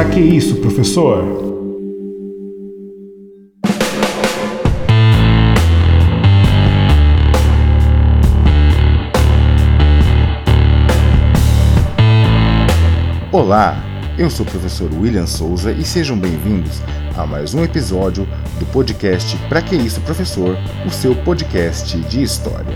Para que isso, professor? Olá, eu sou o professor William Souza e sejam bem-vindos a mais um episódio do podcast Pra Que Isso, Professor? O seu podcast de história.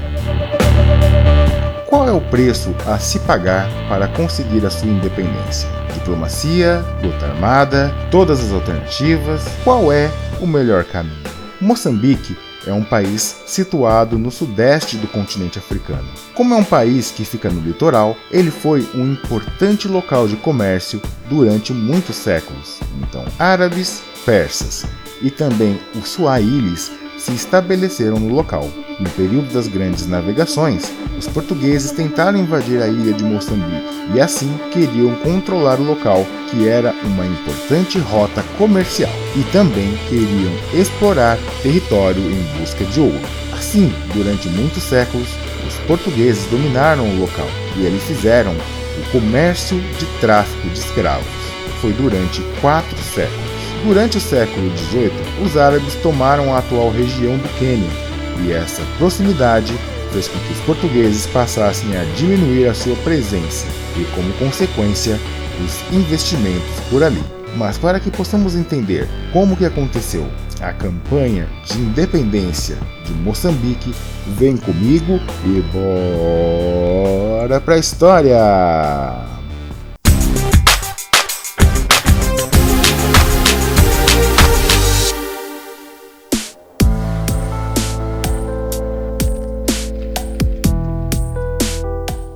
Qual é o preço a se pagar para conseguir a sua independência? Diplomacia, luta armada, todas as alternativas? Qual é o melhor caminho? Moçambique é um país situado no sudeste do continente africano. Como é um país que fica no litoral, ele foi um importante local de comércio durante muitos séculos. Então, árabes, persas e também os suaílis se estabeleceram no local. No período das grandes navegações, os portugueses tentaram invadir a ilha de Moçambique e assim queriam controlar o local, que era uma importante rota comercial, e também queriam explorar território em busca de ouro. Assim, durante muitos séculos, os portugueses dominaram o local e eles fizeram o comércio de tráfico de escravos. Foi durante quatro séculos. Durante o século XVIII, os árabes tomaram a atual região do Quênia, e essa proximidade fez com que os portugueses passassem a diminuir a sua presença e, como consequência, os investimentos por ali. Mas para que possamos entender como que aconteceu a campanha de independência de Moçambique, vem comigo e bora para a história!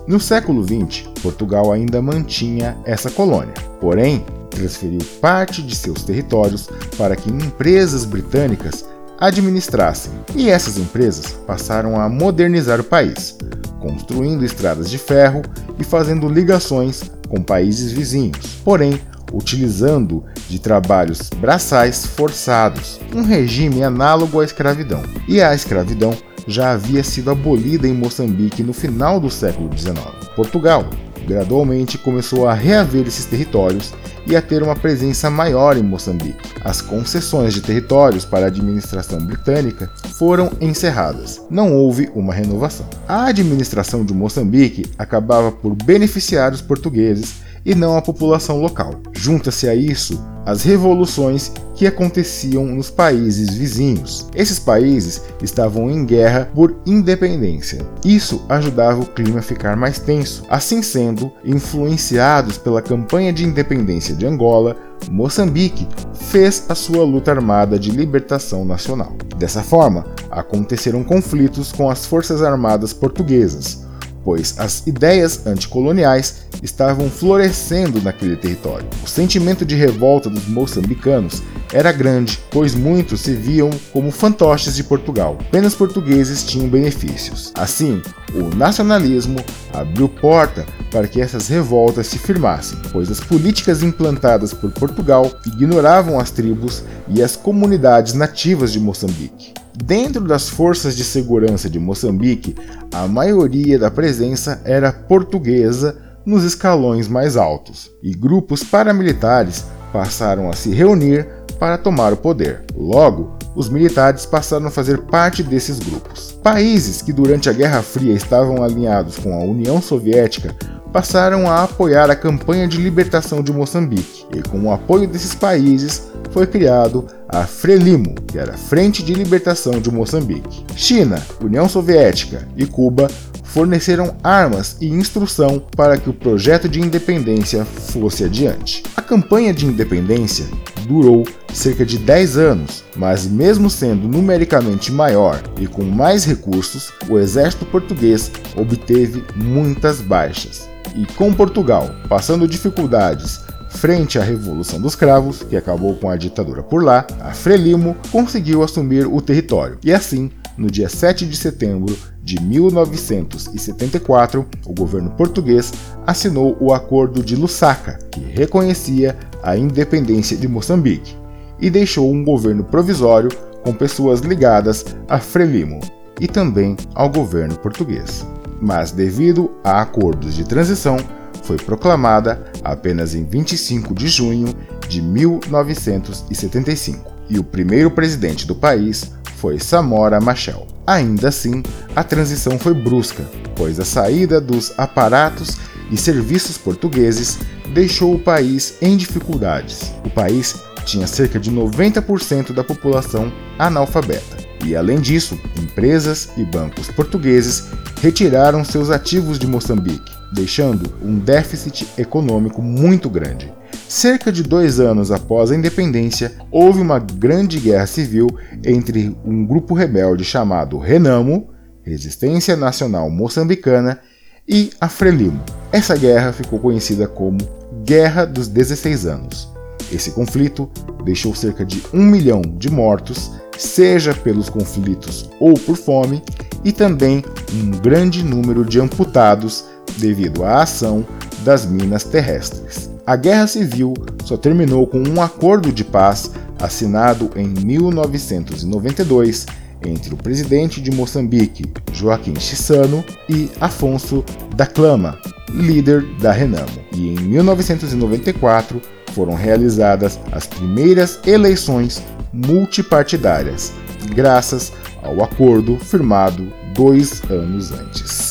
No século XX, Portugal ainda mantinha essa colônia, porém, transferiu parte de seus territórios para que empresas britânicas administrassem, e essas empresas passaram a modernizar o país, construindo estradas de ferro e fazendo ligações com países vizinhos, porém utilizando de trabalhos braçais forçados, um regime análogo à escravidão. E a escravidão já havia sido abolida em Moçambique no final do século XIX. Portugal gradualmente começou a reaver esses territórios e a ter uma presença maior em Moçambique. As concessões de territórios para a administração britânica foram encerradas. Não houve uma renovação. A administração de Moçambique acabava por beneficiar os portugueses e não a população local. Junta-se a isso as revoluções que aconteciam nos países vizinhos. Esses países estavam em guerra por independência. Isso ajudava o clima a ficar mais tenso. Assim sendo, influenciados pela campanha de independência de Angola, Moçambique fez a sua luta armada de libertação nacional. Dessa forma, aconteceram conflitos com as forças armadas portuguesas, pois as ideias anticoloniais estavam florescendo naquele território. O sentimento de revolta dos moçambicanos era grande, pois muitos se viam como fantoches de Portugal. Apenas portugueses tinham benefícios. Assim, o nacionalismo abriu porta para que essas revoltas se firmassem, pois as políticas implantadas por Portugal ignoravam as tribos e as comunidades nativas de Moçambique. Dentro das forças de segurança de Moçambique, a maioria da presença era portuguesa nos escalões mais altos, e grupos paramilitares passaram a se reunir para tomar o poder. Logo, os militares passaram a fazer parte desses grupos. Países que durante a Guerra Fria estavam alinhados com a União Soviética passaram a apoiar a campanha de libertação de Moçambique, e com o apoio desses países foi criado a Frelimo, que era Frente de Libertação de Moçambique. China, União Soviética e Cuba forneceram armas e instrução para que o projeto de independência fosse adiante. A campanha de independência durou cerca de 10 anos, mas mesmo sendo numericamente maior e com mais recursos, o exército português obteve muitas baixas. E com Portugal passando dificuldades Frente à Revolução dos Cravos, que acabou com a ditadura por lá, a Frelimo conseguiu assumir o território. E assim, no dia 7 de setembro de 1974, o governo português assinou o Acordo de Lusaka, que reconhecia a independência de Moçambique, e deixou um governo provisório com pessoas ligadas a Frelimo e também ao governo português. Mas devido a acordos de transição, foi proclamada apenas em 25 de junho de 1975 e o primeiro presidente do país foi Samora Machel. Ainda assim, a transição foi brusca, pois a saída dos aparatos e serviços portugueses deixou o país em dificuldades. O país tinha cerca de 90% da população analfabeta. E além disso, empresas e bancos portugueses retiraram seus ativos de Moçambique, deixando um déficit econômico muito grande. Cerca de dois anos após a independência, houve uma grande guerra civil entre um grupo rebelde chamado Renamo, Resistência Nacional Moçambicana, e a Frelimo. Essa guerra ficou conhecida como Guerra dos 16 Anos. Esse conflito deixou cerca de um milhão de mortos, seja pelos conflitos ou por fome, e também um grande número de amputados devido à ação das minas terrestres. A guerra civil só terminou com um acordo de paz assinado em 1992 entre o presidente de Moçambique, Joaquim Chissano, e Afonso da Clama, líder da Renamo. E em 1994 foram realizadas as primeiras eleições multipartidárias, graças ao acordo firmado dois anos antes.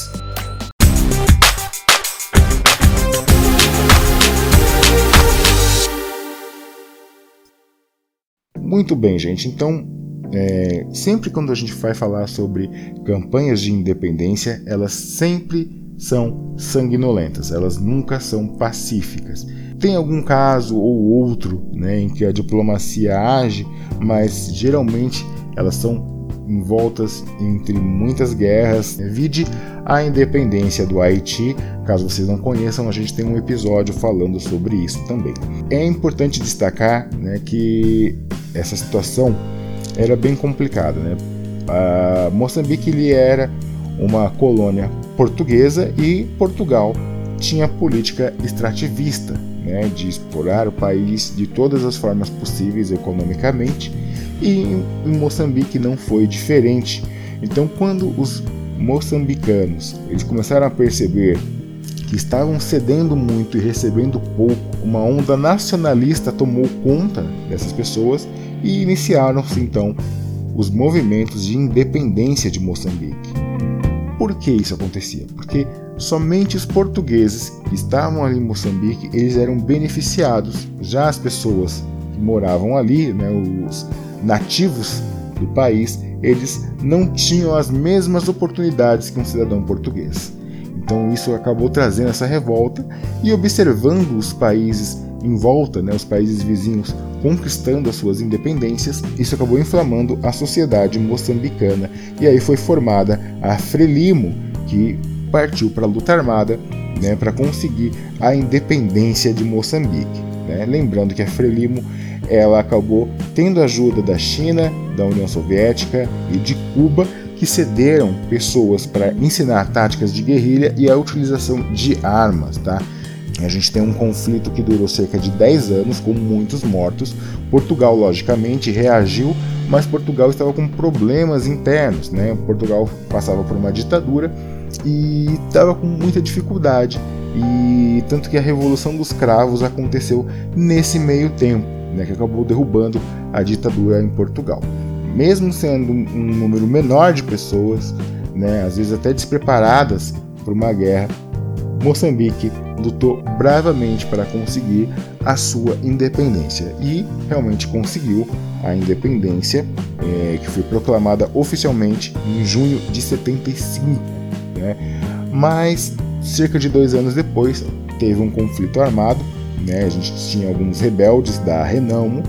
Muito bem, gente. Então, é, sempre quando a gente vai falar sobre campanhas de independência, elas sempre são sanguinolentas, elas nunca são pacíficas. Tem algum caso ou outro né, em que a diplomacia age, mas geralmente elas são envoltas entre muitas guerras. Vide a independência do Haiti. Caso vocês não conheçam, a gente tem um episódio falando sobre isso também. É importante destacar né, que essa situação era bem complicada. Né? A Moçambique ele era uma colônia portuguesa e Portugal tinha política extrativista, né, de explorar o país de todas as formas possíveis economicamente, e em Moçambique não foi diferente. Então, quando os moçambicanos eles começaram a perceber que estavam cedendo muito e recebendo pouco, uma onda nacionalista tomou conta dessas pessoas e iniciaram-se então os movimentos de independência de Moçambique. Por que isso acontecia? Porque somente os portugueses que estavam ali em Moçambique eles eram beneficiados. Já as pessoas que moravam ali, né, os nativos do país, eles não tinham as mesmas oportunidades que um cidadão português. Então isso acabou trazendo essa revolta e observando os países em volta, né, os países vizinhos conquistando as suas independências, isso acabou inflamando a sociedade moçambicana e aí foi formada a Frelimo, que partiu para a luta armada né, para conseguir a independência de Moçambique. Né? Lembrando que a Frelimo ela acabou tendo ajuda da China, da União Soviética e de Cuba, que cederam pessoas para ensinar táticas de guerrilha e a utilização de armas. Tá? A gente tem um conflito que durou cerca de 10 anos, com muitos mortos. Portugal, logicamente, reagiu, mas Portugal estava com problemas internos. Né? Portugal passava por uma ditadura e estava com muita dificuldade. E tanto que a Revolução dos Cravos aconteceu nesse meio tempo, né, que acabou derrubando a ditadura em Portugal. Mesmo sendo um número menor de pessoas, né, às vezes até despreparadas por uma guerra, Moçambique lutou bravamente para conseguir a sua independência e realmente conseguiu a independência, é, que foi proclamada oficialmente em junho de 75. Né? Mas cerca de dois anos depois teve um conflito armado. Né? A gente tinha alguns rebeldes da Renamo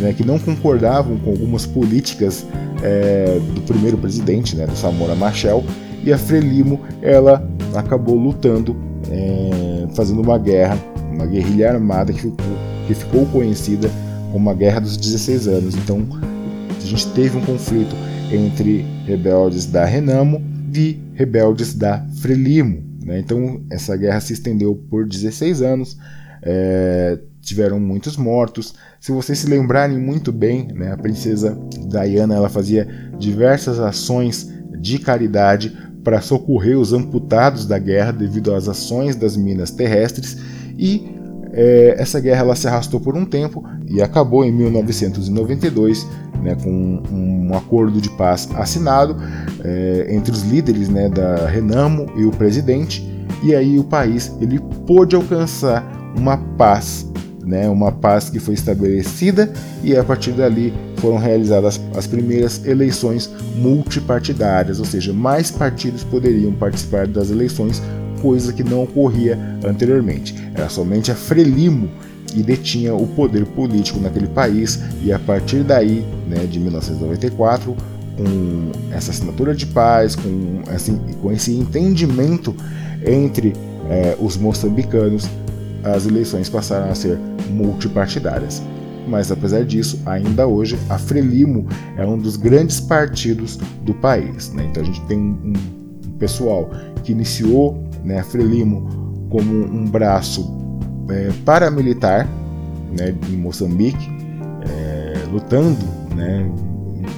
né, que não concordavam com algumas políticas é, do primeiro presidente, né, do Samora Machel, e a Frelimo ela acabou lutando é, fazendo uma guerra, uma guerrilha armada que ficou, que ficou conhecida como a Guerra dos 16 Anos. Então a gente teve um conflito entre rebeldes da Renamo e rebeldes da Frelimo. Né? Então essa guerra se estendeu por 16 anos, é, tiveram muitos mortos. Se vocês se lembrarem muito bem, né, a princesa Diana ela fazia diversas ações de caridade para socorrer os amputados da guerra devido às ações das minas terrestres e é, essa guerra ela se arrastou por um tempo e acabou em 1992 né, com um acordo de paz assinado é, entre os líderes né, da Renamo e o presidente e aí o país ele pôde alcançar uma paz né, uma paz que foi estabelecida e a partir dali foram realizadas as primeiras eleições multipartidárias, ou seja, mais partidos poderiam participar das eleições, coisa que não ocorria anteriormente. Era somente a Frelimo que detinha o poder político naquele país e a partir daí, né, de 1994, com essa assinatura de paz, com, assim, com esse entendimento entre eh, os moçambicanos, as eleições passaram a ser multipartidárias. Mas apesar disso, ainda hoje a Frelimo é um dos grandes partidos do país. Né? Então a gente tem um, pessoal que iniciou né, a Frelimo como um braço é, paramilitar né, em Moçambique, é, lutando né,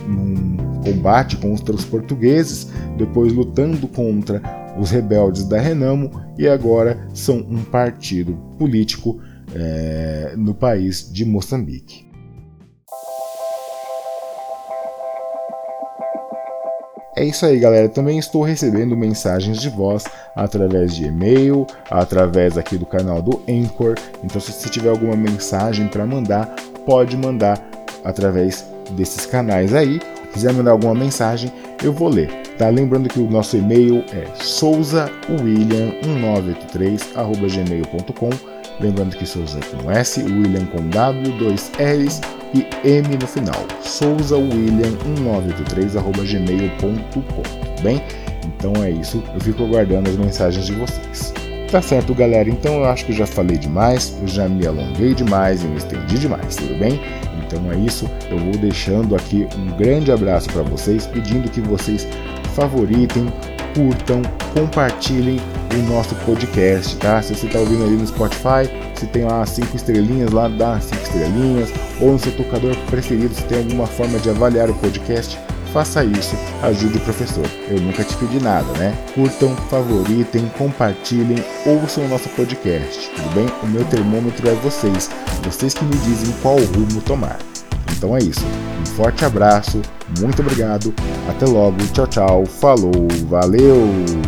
num combate contra os portugueses, depois lutando contra os rebeldes da Renamo e agora são um partido político é, no país de Moçambique. É isso aí, galera. Também estou recebendo mensagens de voz através de e-mail, através aqui do canal do Anchor. Então, se você tiver alguma mensagem para mandar, pode mandar através desses canais aí. Se quiser mandar alguma mensagem, eu vou ler. Tá? Lembrando que o nosso e-mail é souzawilliam1983@gmail.com Lembrando que Souza com S, William com W, dois R's e M no final. souzawilliam1983.gmail.com, bem? Então é isso, eu fico aguardando as mensagens de vocês. Tá certo, galera? Então eu acho que eu já falei demais, eu já me alonguei demais e me estendi demais, tudo bem? Então é isso, eu vou deixando aqui um grande abraço para vocês, pedindo que vocês favoritem, curtam, compartilhem o nosso podcast, tá? Se você está ouvindo ali no Spotify, se tem lá cinco estrelinhas lá, dá cinco estrelinhas, ou no seu tocador preferido, se tem alguma forma de avaliar o podcast, faça isso, ajude o professor. Eu nunca te pedi nada, né? Curtam, favoritem, compartilhem, ouçam o nosso podcast, tudo bem? O meu termômetro é vocês, vocês que me dizem qual rumo tomar. Então é isso. Um forte abraço, muito obrigado, até logo, tchau, tchau, falou, valeu!